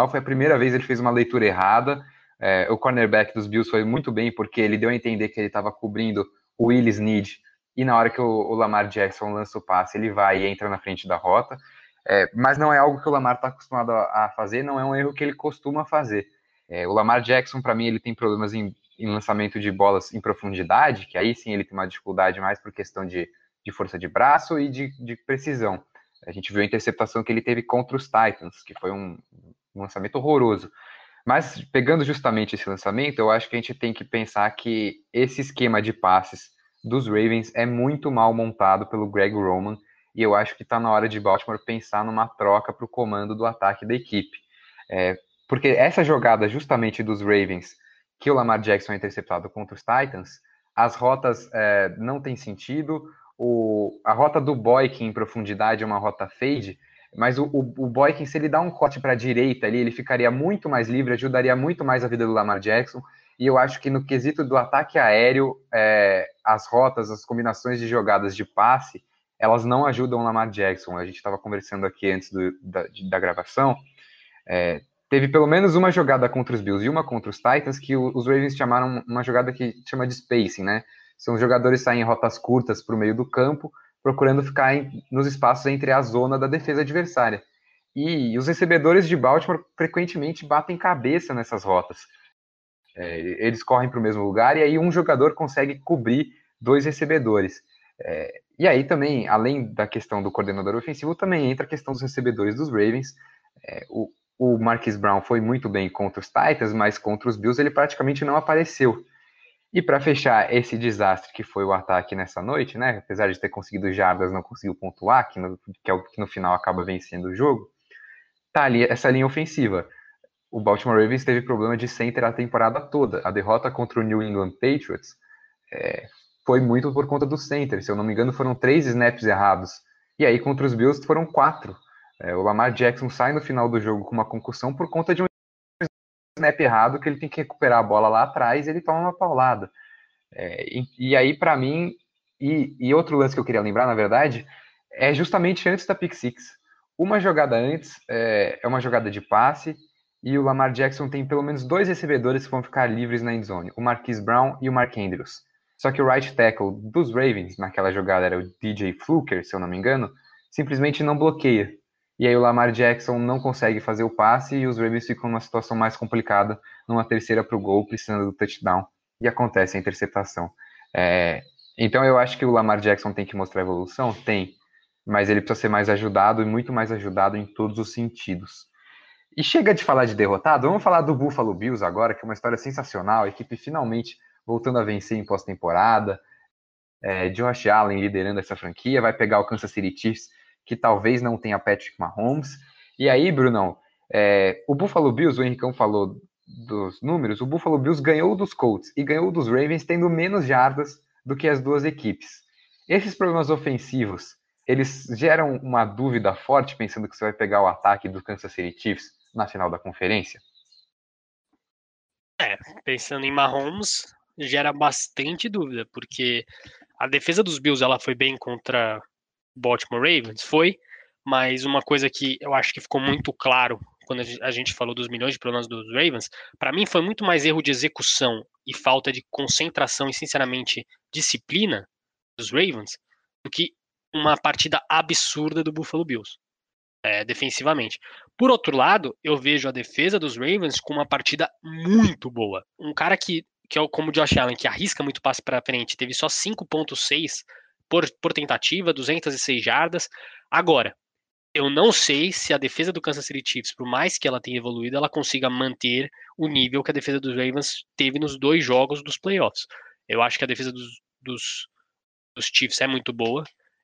Foi a primeira vez que ele fez uma leitura errada. É, o cornerback dos Bills foi muito bem, porque ele deu a entender que ele estava cobrindo o Willis Need e na hora que o, o, Lamar Jackson lança o passe, ele vai e entra na frente da rota. É, mas não é algo que o Lamar está acostumado a, a, fazer, não é um erro que ele costuma fazer. É, o Lamar Jackson, para mim, ele tem problemas em, em, lançamento de bolas em profundidade, que aí sim ele tem uma dificuldade mais por questão de, de força de braço e de, de, precisão. A gente viu a interceptação que ele teve contra os Titans, que foi um, um lançamento horroroso. Mas pegando justamente esse lançamento, eu acho que a gente tem que pensar que esse esquema de passes dos Ravens é muito mal montado pelo Greg Roman e eu acho que está na hora de Baltimore pensar numa troca para o comando do ataque da equipe. É, porque essa jogada justamente dos Ravens, que o Lamar Jackson é interceptado contra os Titans, as rotas é, não tem sentido. O, a rota do Boykin em profundidade é uma rota fade, mas o, o, o Boykin, se ele dá um corte para a direita ali, ele ficaria muito mais livre, ajudaria muito mais a vida do Lamar Jackson. E eu acho que no quesito do ataque aéreo, é, as rotas, as combinações de jogadas de passe, elas não ajudam o Lamar Jackson. A gente estava conversando aqui antes do, da, da, gravação. É, teve pelo menos uma jogada contra os Bills e uma contra os Titans que os Ravens chamaram uma jogada que chama de spacing, né? São jogadores saem em rotas curtas para o meio do campo, procurando ficar em, nos espaços entre a zona da defesa adversária. E os recebedores de Baltimore frequentemente batem cabeça nessas rotas. É, eles correm para o mesmo lugar e aí um jogador consegue cobrir dois recebedores. É, e aí também, além da questão do coordenador ofensivo, também entra a questão dos recebedores dos Ravens. É, o, o Marquis Brown foi muito bem contra os Titans, mas contra os Bills ele praticamente não apareceu. E para fechar esse desastre que foi o ataque nessa noite, né? Apesar de ter conseguido jardas, não conseguiu pontuar, que, no, que é o que no final acaba vencendo o jogo. Tá ali essa linha ofensiva o Baltimore Ravens teve problema de center a temporada toda. A derrota contra o New England Patriots é, foi muito por conta do center. Se eu não me engano, foram três snaps errados. E aí, contra os Bills, foram quatro. É, o Lamar Jackson sai no final do jogo com uma concussão por conta de um snap errado que ele tem que recuperar a bola lá atrás e ele toma uma paulada. É, e, e, aí, para mim, e, e, outro lance que eu queria lembrar, na verdade, é justamente antes da pick six. Uma jogada antes é, é uma jogada de passe e o Lamar Jackson tem pelo menos dois recebedores que vão ficar livres na endzone, o Marquise Brown e o Mark Andrews. Só que o right tackle dos Ravens, naquela jogada era o DJ Fluker, se eu não me engano, simplesmente não bloqueia. E aí o Lamar Jackson não consegue fazer o passe e os Ravens ficam numa situação mais complicada, numa terceira para o gol, precisando do touchdown, e acontece a interceptação. É, Então eu acho que o Lamar Jackson tem que mostrar evolução? Tem. Mas ele precisa ser mais ajudado e muito mais ajudado em todos os sentidos. E chega de falar de derrotado, vamos falar do Buffalo Bills agora, que é uma história sensacional. A equipe finalmente voltando a vencer em pós-temporada. É, Josh Allen liderando essa franquia, vai pegar o Kansas City Chiefs, que talvez não tenha Patrick Mahomes. E aí, Brunão, é, o Buffalo Bills, o Henricão falou dos números, o Buffalo Bills ganhou dos Colts e ganhou dos Ravens tendo menos jardas do que as duas equipes. Esses problemas ofensivos, eles geram uma dúvida forte pensando que você vai pegar o ataque do Kansas City Chiefs na final da conferência? É, pensando em Mahomes, gera bastante dúvida, porque a defesa dos Bills ela foi bem contra Baltimore Ravens, foi, mas uma coisa que eu acho que ficou muito claro quando a gente falou dos milhões de problemas dos Ravens, para mim foi muito mais erro de execução e falta de concentração e, sinceramente, disciplina dos Ravens do que uma partida absurda do Buffalo Bills, é, defensivamente. Por outro lado, eu vejo a defesa dos Ravens com uma partida muito boa. Um cara que, que é como o Josh Allen, que arrisca muito passe para frente, teve só 5.6 por, por tentativa, 206 jardas. Agora, eu não sei se a defesa do Kansas City Chiefs, por mais que ela tenha evoluído, ela consiga manter o nível que a defesa dos Ravens teve nos dois jogos dos playoffs. Eu acho que a defesa dos, dos, dos Chiefs é muito boa.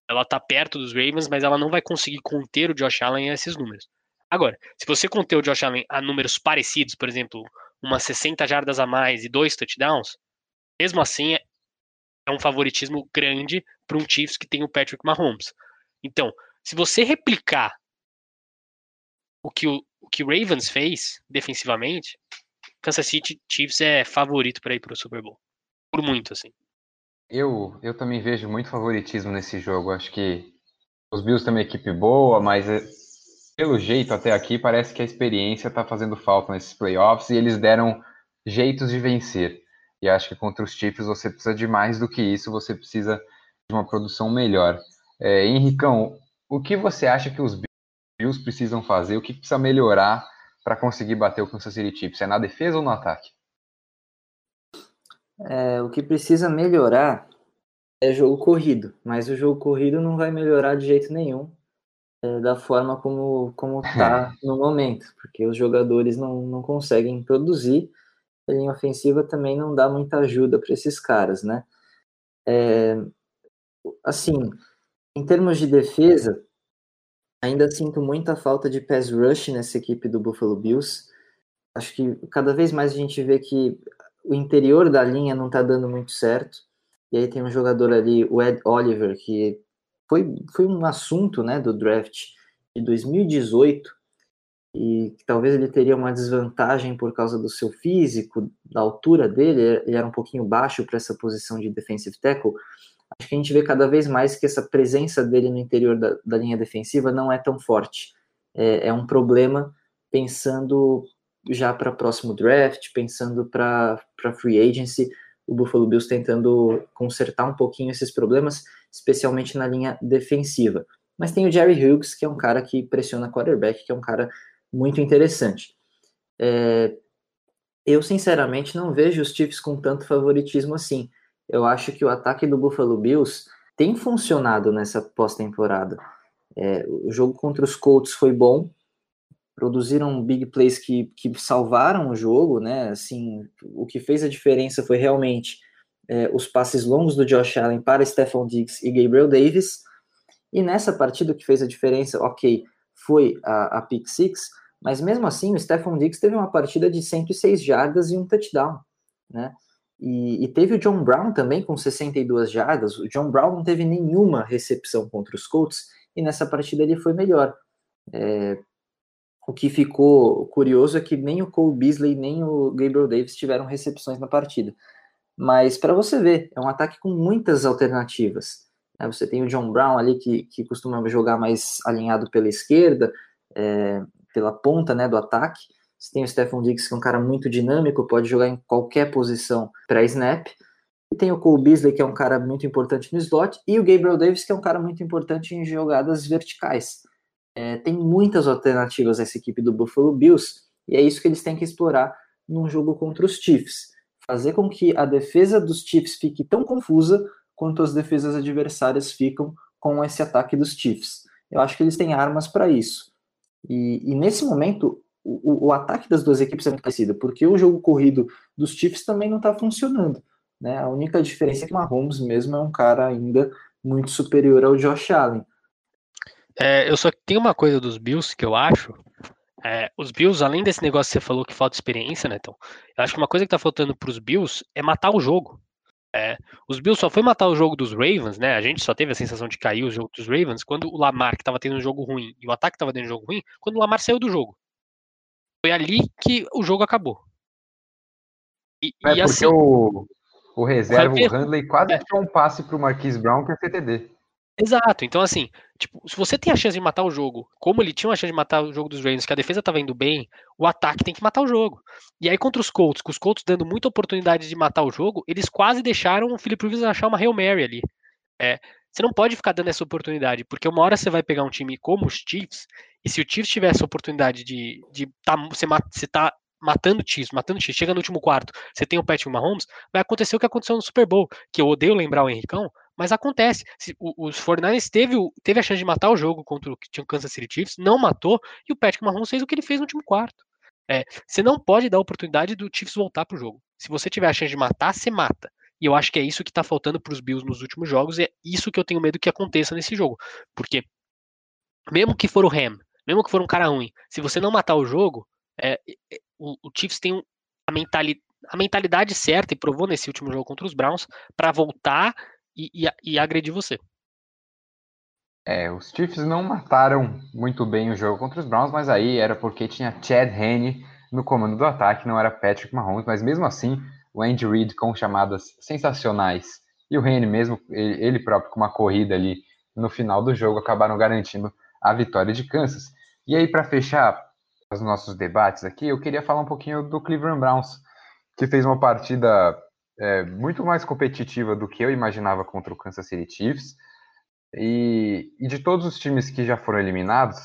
Ela tá perto dos Ravens, mas ela não vai conseguir conter o Josh Allen a esses números. Agora, se você conter o Josh Allen a números parecidos, por exemplo, umas 60 jardas a mais e dois touchdowns, mesmo assim é um favoritismo grande para um Chiefs que tem o Patrick Mahomes. Então, se você replicar o que o, o que Ravens fez defensivamente, Kansas City Chiefs é favorito para ir para o Super Bowl. Por muito, assim. Eu, eu também vejo muito favoritismo nesse jogo. Acho que os Bills têm uma equipe boa, mas é, pelo jeito até aqui parece que a experiência está fazendo falta nesses playoffs e eles deram jeitos de vencer. E acho que contra os Chiefs você precisa de mais do que isso, você precisa de uma produção melhor. É, Henricão, o que você acha que os Bills precisam fazer? O que precisa melhorar para conseguir bater o Kansas City Chiefs? É na defesa ou no ataque? É, o que precisa melhorar é jogo corrido, mas o jogo corrido não vai melhorar de jeito nenhum é, da forma como como tá no momento, porque os jogadores não, não conseguem produzir. A linha ofensiva também não dá muita ajuda para esses caras, né? É, assim, em termos de defesa, ainda sinto muita falta de pass rush nessa equipe do Buffalo Bills. Acho que cada vez mais a gente vê que o interior da linha não está dando muito certo. E aí tem um jogador ali, o Ed Oliver, que foi, foi um assunto né, do draft de 2018 e talvez ele teria uma desvantagem por causa do seu físico, da altura dele, ele era um pouquinho baixo para essa posição de defensive tackle, acho que a gente vê cada vez mais que essa presença dele no interior da, da linha defensiva não é tão forte. É, é um problema pensando já para próximo draft, pensando para free agency, o Buffalo Bills tentando consertar um pouquinho esses problemas, especialmente na linha defensiva. Mas tem o Jerry Hughes, que é um cara que pressiona quarterback, que é um cara muito interessante. É, eu, sinceramente, não vejo os Chiefs com tanto favoritismo assim eu acho que o ataque do Buffalo Bills tem funcionado nessa pós-temporada. É, o jogo contra os Colts foi bom, produziram big plays que, que salvaram o jogo, né? Assim, o que fez a diferença foi realmente é, os passes longos do Josh Allen para Stephon Diggs e Gabriel Davis. E nessa partida o que fez a diferença, ok, foi a, a pick six, mas mesmo assim o Stephon Diggs teve uma partida de 106 jardas e um touchdown, né? E, e, teve o John Brown também com 62 jardas. O John Brown não teve nenhuma recepção contra os Colts e nessa partida ele foi melhor. É, o que ficou curioso é que nem o Cole Beasley nem o Gabriel Davis tiveram recepções na partida. Mas para você ver, é um ataque com muitas alternativas. Né? Você tem o John Brown ali que, que costuma jogar mais alinhado pela esquerda, é, pela ponta né, do ataque. Você tem o Stephon Diggs, que é um cara muito dinâmico, pode jogar em qualquer posição para snap. E tem o Cole Beasley, que é um cara muito importante no slot, e o Gabriel Davis, que é um cara muito importante em jogadas verticais. É, tem muitas alternativas essa equipe do Buffalo Bills, e é isso que eles têm que explorar num jogo contra os Chiefs. Fazer com que a defesa dos Chiefs fique tão confusa quanto as defesas adversárias ficam com esse ataque dos Chiefs. Eu acho que eles têm armas para isso. E, e, nesse momento, o, o, ataque das duas equipes é muito parecido, porque o jogo corrido dos Chiefs também não está funcionando. Né? A única diferença é que o Mahomes mesmo é um cara ainda muito superior ao Josh Allen. É, eu só tenho uma coisa dos Bills que eu acho. É, os Bills, além desse negócio que você falou que falta experiência, né, então, eu acho que uma coisa que tá faltando pros Bills é matar o jogo. É, os Bills só foi matar o jogo dos Ravens, né? A gente só teve a sensação de cair o jogo dos Ravens quando o Lamar, que estava tendo um jogo ruim, e o ataque estava tendo um jogo ruim, quando o Lamar saiu do jogo. Foi ali que o jogo acabou. E, é e porque assim, o, o reserva, o Handley, quase é. um passe para o Marquise Brown que é CTD. Exato. Então, assim, tipo, se você tem a chance de matar o jogo, como ele tinha uma chance de matar o jogo dos Ravens, que a defesa tava indo bem, o ataque tem que matar o jogo. E aí, contra os Colts, com os Colts dando muita oportunidade de matar o jogo, eles quase deixaram o Philip Rivers achar uma Hail Mary ali. É, você não pode ficar dando essa oportunidade, porque uma hora você vai pegar um time como os Chiefs, e se o Chiefs tivesse a oportunidade de, de tá, você, você tá matando Chiefs, matando Chiefs, chega no último quarto, você tem o Patrick Mahomes, vai acontecer o que aconteceu no Super Bowl, que eu odeio lembrar o Henricão, mas acontece. Os 49ers teve, teve a chance de matar o jogo contra o Kansas City Chiefs, não matou, e o Patrick Mahomes fez o que ele fez no último quarto. É, você não pode dar a oportunidade do Chiefs voltar pro jogo. Se você tiver a chance de matar, você mata. E eu acho que é isso que tá faltando para os Bills nos últimos jogos, e é isso que eu tenho medo que aconteça nesse jogo. Porque, mesmo que for o Ham, mesmo que for um cara ruim, se você não matar o jogo, é, é o, o, Chiefs tem a, mentali, a mentalidade certa, e provou nesse último jogo contra os Browns, para voltar e, e, e agredir você. É, os Chiefs não mataram muito bem o jogo contra os Browns, mas aí era porque tinha Chad Henne no comando do ataque, não era Patrick Mahomes, mas mesmo assim, o Andy Reid com chamadas sensacionais e o Henne mesmo, ele próprio com uma corrida ali no final do jogo, acabaram garantindo a vitória de Kansas. E aí, para fechar os nossos debates aqui, eu queria falar um pouquinho do Cleveland Browns, que fez uma partida é, muito mais competitiva do que eu imaginava contra o Kansas City Chiefs. E, e de todos os times que já foram eliminados,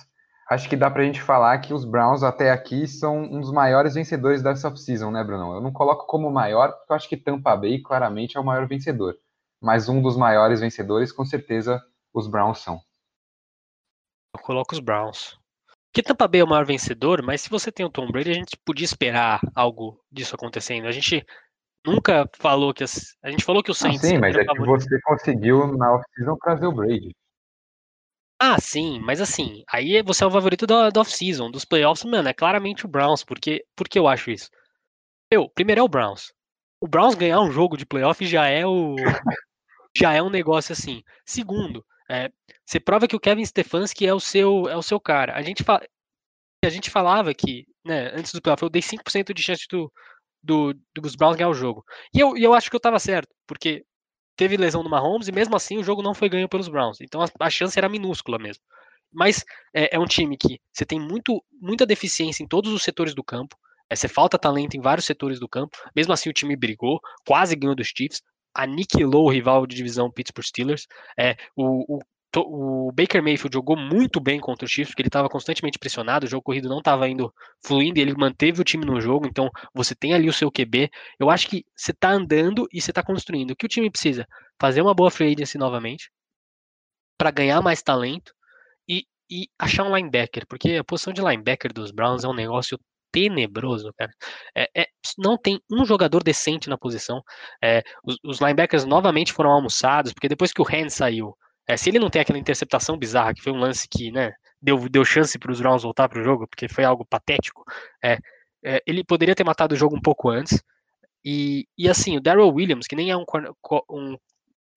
acho que dá para a gente falar que os Browns até aqui são um dos maiores vencedores dessa off-season, né, Bruno? Eu não coloco como maior, porque eu acho que Tampa Bay claramente é o maior vencedor. Mas um dos maiores vencedores, com certeza, os Browns são. Eu coloco os Browns. Que Tampa Bay é o maior vencedor, mas se você tem o Tom Brady, a gente podia esperar algo disso acontecendo. A gente nunca falou que as, a gente falou que o Saints. Ah, sim, mas é que você conseguiu na off-season trazer o Brady. Ah, sim, mas assim, aí você é o favorito da, da off-season, dos playoffs, mano, é claramente o Browns, porque, porque eu acho isso. Eu, primeiro é o Browns. O Browns ganhar um jogo de playoff já é o já é um negócio assim. Segundo, é, você prova que o Kevin Stefanski é o seu é o seu cara. A gente fala a gente falava que, né, antes do playoff, eu dei 5% de chance do, do, dos Browns ganhar o jogo. E eu, eu acho que eu estava certo, porque teve lesão no Mahomes e mesmo assim o jogo não foi ganho pelos Browns. Então a, a chance era minúscula mesmo. Mas é, é, um time que você tem muito, muita deficiência em todos os setores do campo. É, você falta talento em vários setores do campo. Mesmo assim, o time brigou, quase ganhou dos Chiefs, aniquilou o rival de divisão Pittsburgh Steelers. É, o, o o Baker Mayfield jogou muito bem contra o Chiefs, porque ele estava constantemente pressionado, o jogo corrido não estava indo fluindo, e ele manteve o time no jogo, então você tem ali o seu QB. Eu acho que você está andando e você está construindo. O que o time precisa? Fazer uma boa free agency novamente, para ganhar mais talento e, e achar um linebacker, porque a posição de linebacker dos Browns é um negócio tenebroso, cara. É, é, não tem um jogador decente na posição. É, os, os, linebackers novamente foram almoçados, porque depois que o Hand saiu, é, se ele não tem aquela interceptação bizarra, que foi um lance que, né, deu, deu chance para os Browns voltar para o jogo, porque foi algo patético, é, é, ele poderia ter matado o jogo um pouco antes. E, e assim, o Daryl Williams, que nem é um, um,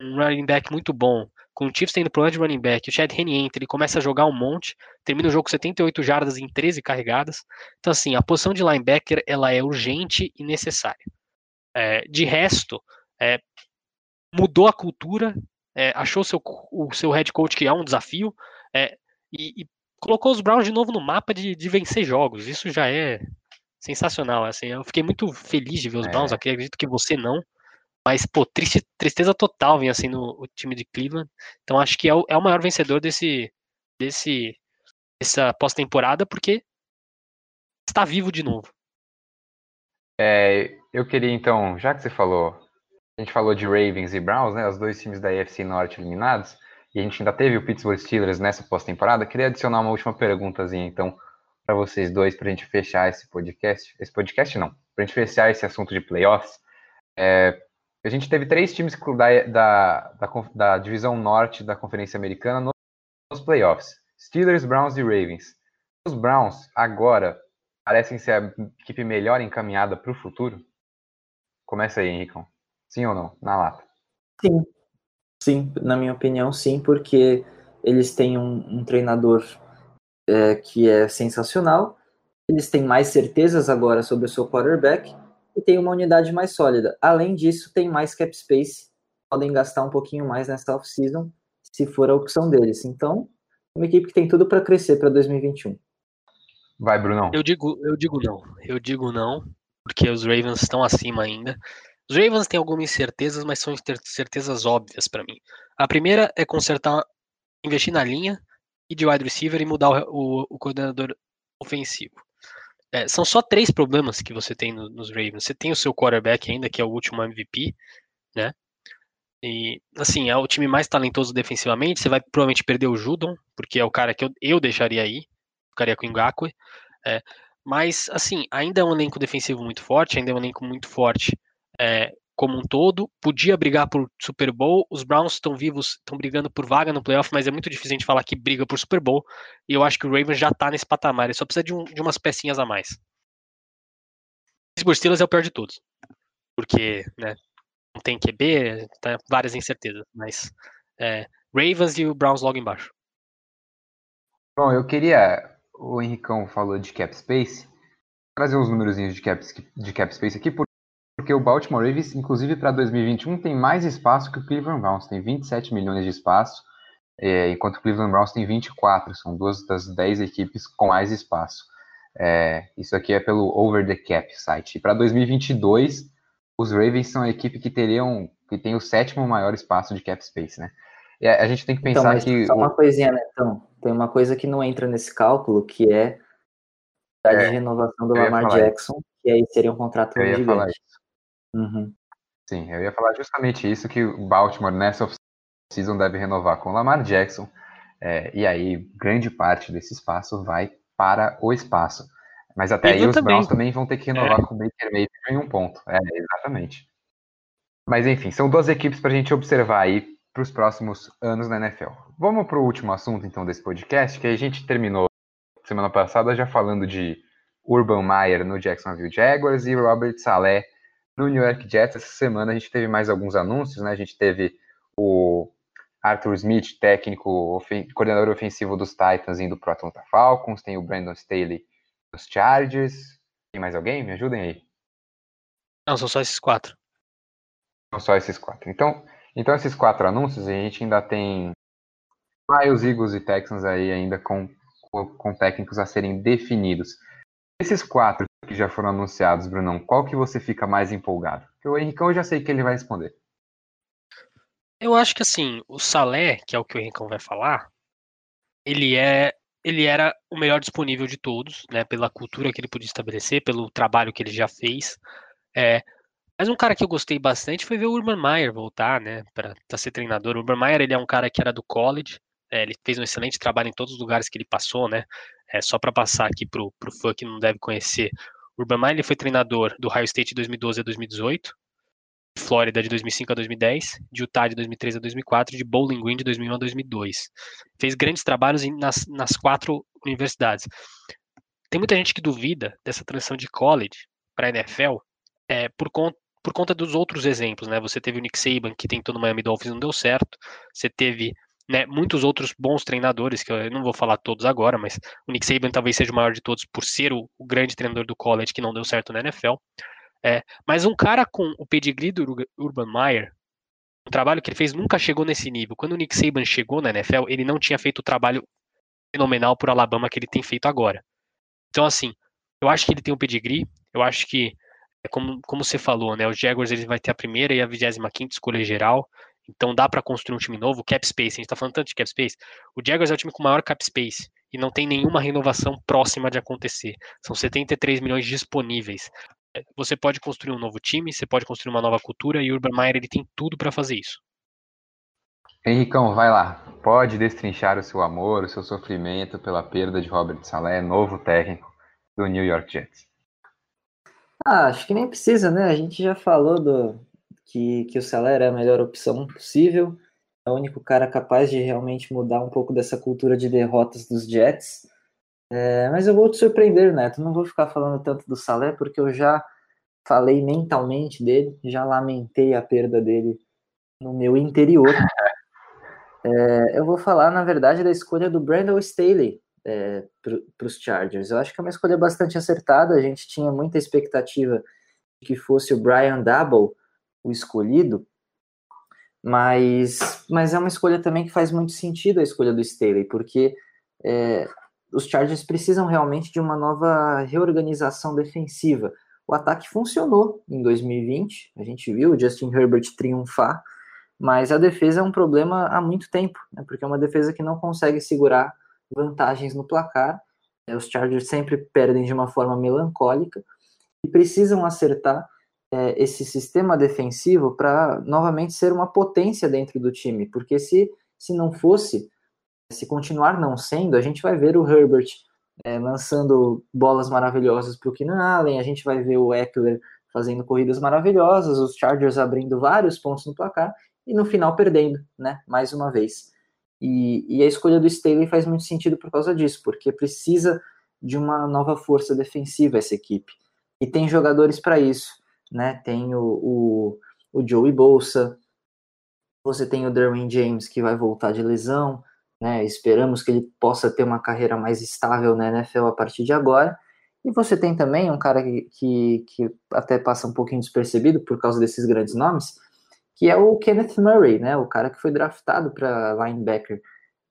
um running back muito bom, com o Chiefs tendo problema de running back, o Chad Henne entra, ele começa a jogar um monte, termina o jogo com 78 jardas em 13 carregadas. Então, assim, a posição de linebacker ela é urgente e necessária. É, de resto, é, mudou a cultura é, achou seu, o seu head coach que é um desafio é, e, e, colocou os Browns de novo no mapa de, de, vencer jogos. Isso já é sensacional. Assim, eu fiquei muito feliz de ver os é. Browns aqui. Acredito que você não. Mas, pô, triste, tristeza total vem assim no o time de Cleveland. Então acho que é o, é o maior vencedor desse, desse dessa pós-temporada, porque está vivo de novo. É, eu queria então, já que você falou a gente falou de Ravens e Browns, né? Os dois times da AFC Norte eliminados. E a gente ainda teve o Pittsburgh Steelers nessa pós-temporada. Queria adicionar uma última perguntazinha, então, para vocês dois, para a gente fechar esse podcast. Esse podcast não, para a gente fechar esse assunto de playoffs. É, a gente teve três times da, da, da, da divisão norte da Conferência Americana nos playoffs: Steelers, Browns e Ravens. Os Browns agora parecem ser a equipe melhor encaminhada para o futuro? Começa aí, Henricão. Sim ou não? Na lata. Sim. Sim, na minha opinião, sim, porque eles têm um, um treinador é, que é sensacional, eles têm mais certezas agora sobre o seu quarterback e tem uma unidade mais sólida. Além disso, tem mais cap space, podem gastar um pouquinho mais nessa off-season, se for a opção deles. Então, uma equipe que tem tudo para crescer para 2021. Vai, Bruno. Eu digo, eu digo não. Eu digo não, porque os Ravens estão acima ainda. Os Ravens têm algumas incertezas, mas são certezas óbvias para mim. A primeira é consertar, investir na linha e de wide receiver e mudar o, o, o coordenador ofensivo. É, são só três problemas que você tem no, nos Ravens. Você tem o seu quarterback ainda, que é o último MVP, né? E, assim, é o time mais talentoso defensivamente. Você vai provavelmente perder o Judon, porque é o cara que eu, eu deixaria aí. Ficaria com o Ngakwe. É, mas, assim, ainda é um elenco defensivo muito forte, ainda é um elenco muito forte é, como um todo. Podia brigar por Super Bowl. Os Browns estão vivos, estão brigando por vaga no playoff, mas é muito difícil a gente falar que briga por Super Bowl. E eu acho que o Ravens já está nesse patamar. Ele só precisa de, um, de umas pecinhas a mais. Pittsburgh Steelers é o pior de todos. Porque, né, não tem QB, tá várias incertezas, mas é, Ravens e o Browns logo embaixo. Bom, eu queria. O Henricão falou de cap space. Trazer uns números de cap, de cap space aqui, porque o Baltimore Ravens, inclusive para 2021, tem mais espaço que o Cleveland Browns, tem 27 milhões de espaço, é, enquanto o Cleveland Browns tem 24, são duas das 10 equipes com mais espaço. É, isso aqui é pelo Over the Cap site. E para 2022, os Ravens são a equipe que teriam que tem o sétimo maior espaço de cap space, né? E a, gente tem que então, pensar então, que só uma coisinha, né? Então, tem uma coisa que não entra nesse cálculo, que é a é, de renovação do Lamar Jackson, isso. que aí seria um contrato eu ia falar isso. Uhum. Sim, eu ia falar justamente isso, que o Baltimore nessa off-season deve renovar com o Lamar Jackson, é, e aí grande parte desse espaço vai para o espaço. Mas até aí os também. Browns também vão ter que renovar é. com o Baker Mayfield em um ponto. É, exatamente. Mas enfim, são duas equipes para a gente observar aí para os próximos anos na NFL. Vamos para o último assunto então desse podcast, que a gente terminou semana passada já falando de Urban Meyer no Jacksonville Jaguars e Robert Saleh no New York Jets. Essa semana a gente teve mais alguns anúncios, né? A gente teve o Arthur Smith, técnico, ofen coordenador ofensivo dos Titans, indo para o Atlanta Falcons. Tem o Brandon Staley dos Chargers. Tem mais alguém? Me ajudem aí. Não, são só esses quatro. São só esses quatro. Então, então esses quatro anúncios, a gente ainda tem Lions, Eagles e Texans aí ainda com, com, com técnicos a serem definidos. Esses quatro que já foram anunciados, Brunão, qual que você fica mais empolgado? Porque o Henricão eu já sei que ele vai responder. Eu acho que assim, o Salé, que é o que o Henricão vai falar, ele é ele era o melhor disponível de todos, né, pela cultura que ele podia estabelecer, pelo trabalho que ele já fez. É, mas um cara que eu gostei bastante foi ver o Urban Meyer voltar, né, para ser treinador. O Urban Meyer ele é um cara que era do college, é, ele fez um excelente trabalho em todos os lugares que ele passou, né. É, só para passar aqui pro, pro fã que não deve conhecer, Urban Meyer ele foi treinador do Ohio State de 2012 a 2018, de Flórida de 2005 a 2010, de Utah de 2003 a 2004, de Bowling Green de 2001 a 2002. Fez grandes trabalhos nas, nas quatro universidades. Tem muita gente que duvida dessa transição de college para NFL é, por, conta, por conta dos outros exemplos, né? Você teve o Nick Saban que tentou no Miami Dolphins e não deu certo. Você teve né, muitos outros bons treinadores, que eu não vou falar todos agora, mas o Nick Saban talvez seja o maior de todos por ser o, o grande treinador do college que não deu certo na NFL. É, mas um cara com o pedigree do Urban Meyer, o trabalho que ele fez nunca chegou nesse nível. Quando o Nick Saban chegou na NFL, ele não tinha feito o trabalho fenomenal por Alabama que ele tem feito agora. Então, assim, eu acho que ele tem um pedigree, eu acho que, é como, como você falou, né, os Jaguars ele vai ter a primeira e a 25 quinta escolha geral, então dá para construir um time novo, cap space, a gente tá falando tanto de cap space. O Jaguars é o time com maior cap space e não tem nenhuma renovação próxima de acontecer. São 73 milhões disponíveis. Você pode construir um novo time, você pode construir uma nova cultura e o Urban Meyer ele tem tudo para fazer isso. Henricão, vai lá. Pode destrinchar o seu amor, o seu sofrimento pela perda de Robert Saleh, novo técnico do New York Jets. Ah, acho que nem precisa, né? A gente já falou do que, que o Saleh era a melhor opção possível. É o único cara capaz de realmente mudar um pouco dessa cultura de derrotas dos Jets. É, mas eu vou te surpreender, Neto. Não vou ficar falando tanto do Salé, porque eu já falei mentalmente dele, já lamentei a perda dele no meu interior. É, eu vou falar, na verdade, da escolha do Brandon Staley é, para os Chargers. Eu acho que é uma escolha bastante acertada. A gente tinha muita expectativa de que fosse o Brian Double o escolhido, mas, mas é uma escolha também que faz muito sentido a escolha do Staley, porque é, os Chargers precisam realmente de uma nova reorganização defensiva. O ataque funcionou em 2020, a gente viu o Justin Herbert triunfar, mas a defesa é um problema há muito tempo, né, porque é uma defesa que não consegue segurar vantagens no placar. Né, os Chargers sempre perdem de uma forma melancólica e precisam acertar é, esse sistema defensivo para novamente ser uma potência dentro do time, porque se, se não fosse, se continuar não sendo, a gente vai ver o Herbert é, lançando bolas maravilhosas para o Keenan Allen, a gente vai ver o Eckler fazendo corridas maravilhosas, os Chargers abrindo vários pontos no placar e no final perdendo, né, mais uma vez. E, e a escolha do Staley faz muito sentido por causa disso, porque precisa de uma nova força defensiva essa equipe. E tem jogadores para isso, né? Tem o, o, o Joey Bolsa, você tem o Derwin James que vai voltar de lesão, né? Esperamos que ele possa ter uma carreira mais estável na NFL a partir de agora. E você tem também um cara que, que, que até passa um pouquinho despercebido por causa desses grandes nomes, que é o Kenneth Murray, né? O cara que foi draftado para linebacker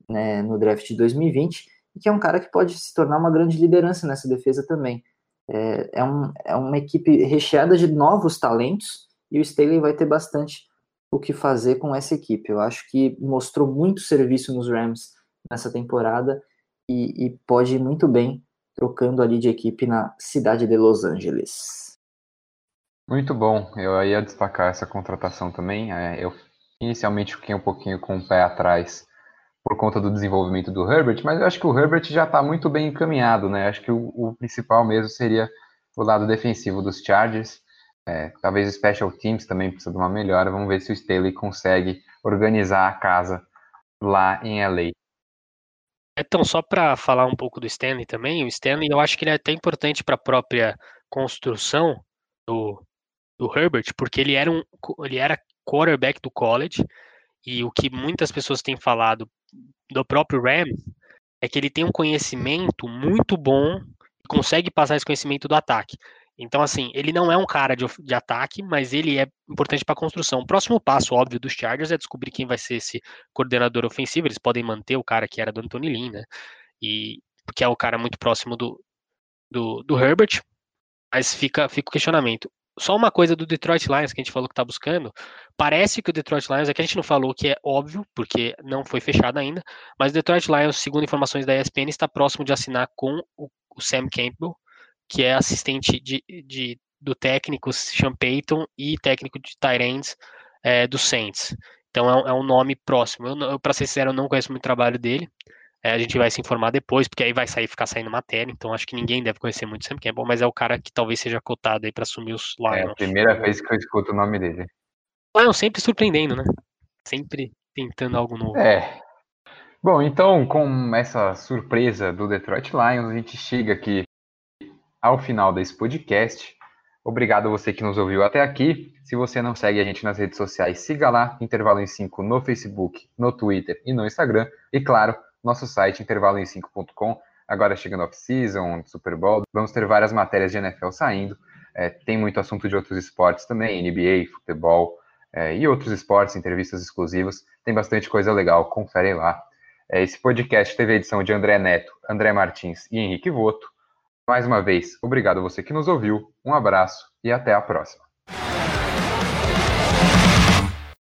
né, no draft de 2020 e que é um cara que pode se tornar uma grande liderança nessa defesa também. É, é, um, é uma equipe recheada de novos talentos e o Staley vai ter bastante o que fazer com essa equipe. Eu acho que mostrou muito serviço nos Rams nessa temporada e, e pode ir muito bem trocando ali de equipe na cidade de Los Angeles. Muito bom, eu ia destacar essa contratação também. É, eu inicialmente fiquei um pouquinho com o pé atrás por conta do desenvolvimento do Herbert, mas eu acho que o Herbert já está muito bem encaminhado, né? Acho que o, o, principal mesmo seria o lado defensivo dos Chargers. É, talvez Special Teams também precisa de uma melhora. Vamos ver se o Staley consegue organizar a casa lá em LA. Então, só para falar um pouco do Stanley também, o Stanley eu acho que ele é até importante para a própria construção do, do Herbert, porque ele era um ele era quarterback do college e o que muitas pessoas têm falado do próprio Rams é que ele tem um conhecimento muito bom e consegue passar esse conhecimento do ataque. Então, assim, ele não é um cara de, de ataque, mas ele é importante para a construção. O próximo passo, óbvio, dos Chargers é descobrir quem vai ser esse coordenador ofensivo. Eles podem manter o cara que era do Anthony Lynn, né? E, que é o cara muito próximo do, do, do Herbert. Mas fica, fica o questionamento só uma coisa do Detroit Lions que a gente falou que está buscando. Parece que o Detroit Lions, é que a gente não falou que é óbvio, porque não foi fechado ainda, mas o Detroit Lions, segundo informações da ESPN, está próximo de assinar com o, o Sam Campbell, que é assistente de, de, do técnico Sean Payton e técnico de Tyrants é, do Saints. Então é, é, um nome próximo. Eu, eu para ser sincero, eu não conheço muito o trabalho dele. É, a gente vai se informar depois, porque aí vai sair ficar saindo matéria, então acho que ninguém deve conhecer muito Sam Campbell, mas é o cara que talvez seja cotado aí para assumir os Lions. É a primeira vez que eu escuto o nome dele. Lions sempre surpreendendo, né? Sempre tentando algo novo. É. Bom, então com essa surpresa do Detroit Lions, a gente chega aqui ao final desse podcast. Obrigado a você que nos ouviu até aqui. Se você não segue a gente nas redes sociais, siga lá, Intervalo em 5 no Facebook, no Twitter e no Instagram. E claro, nosso site intervaloem5.com. Agora chegando off-season, Super Bowl, vamos ter várias matérias de NFL saindo. É, tem muito assunto de outros esportes também, NBA, futebol é, e outros esportes, entrevistas exclusivas. Tem bastante coisa legal, confere lá. É, esse podcast teve a edição de André Neto, André Martins e Henrique Voto. Mais uma vez, obrigado a você que nos ouviu, um abraço e até a próxima.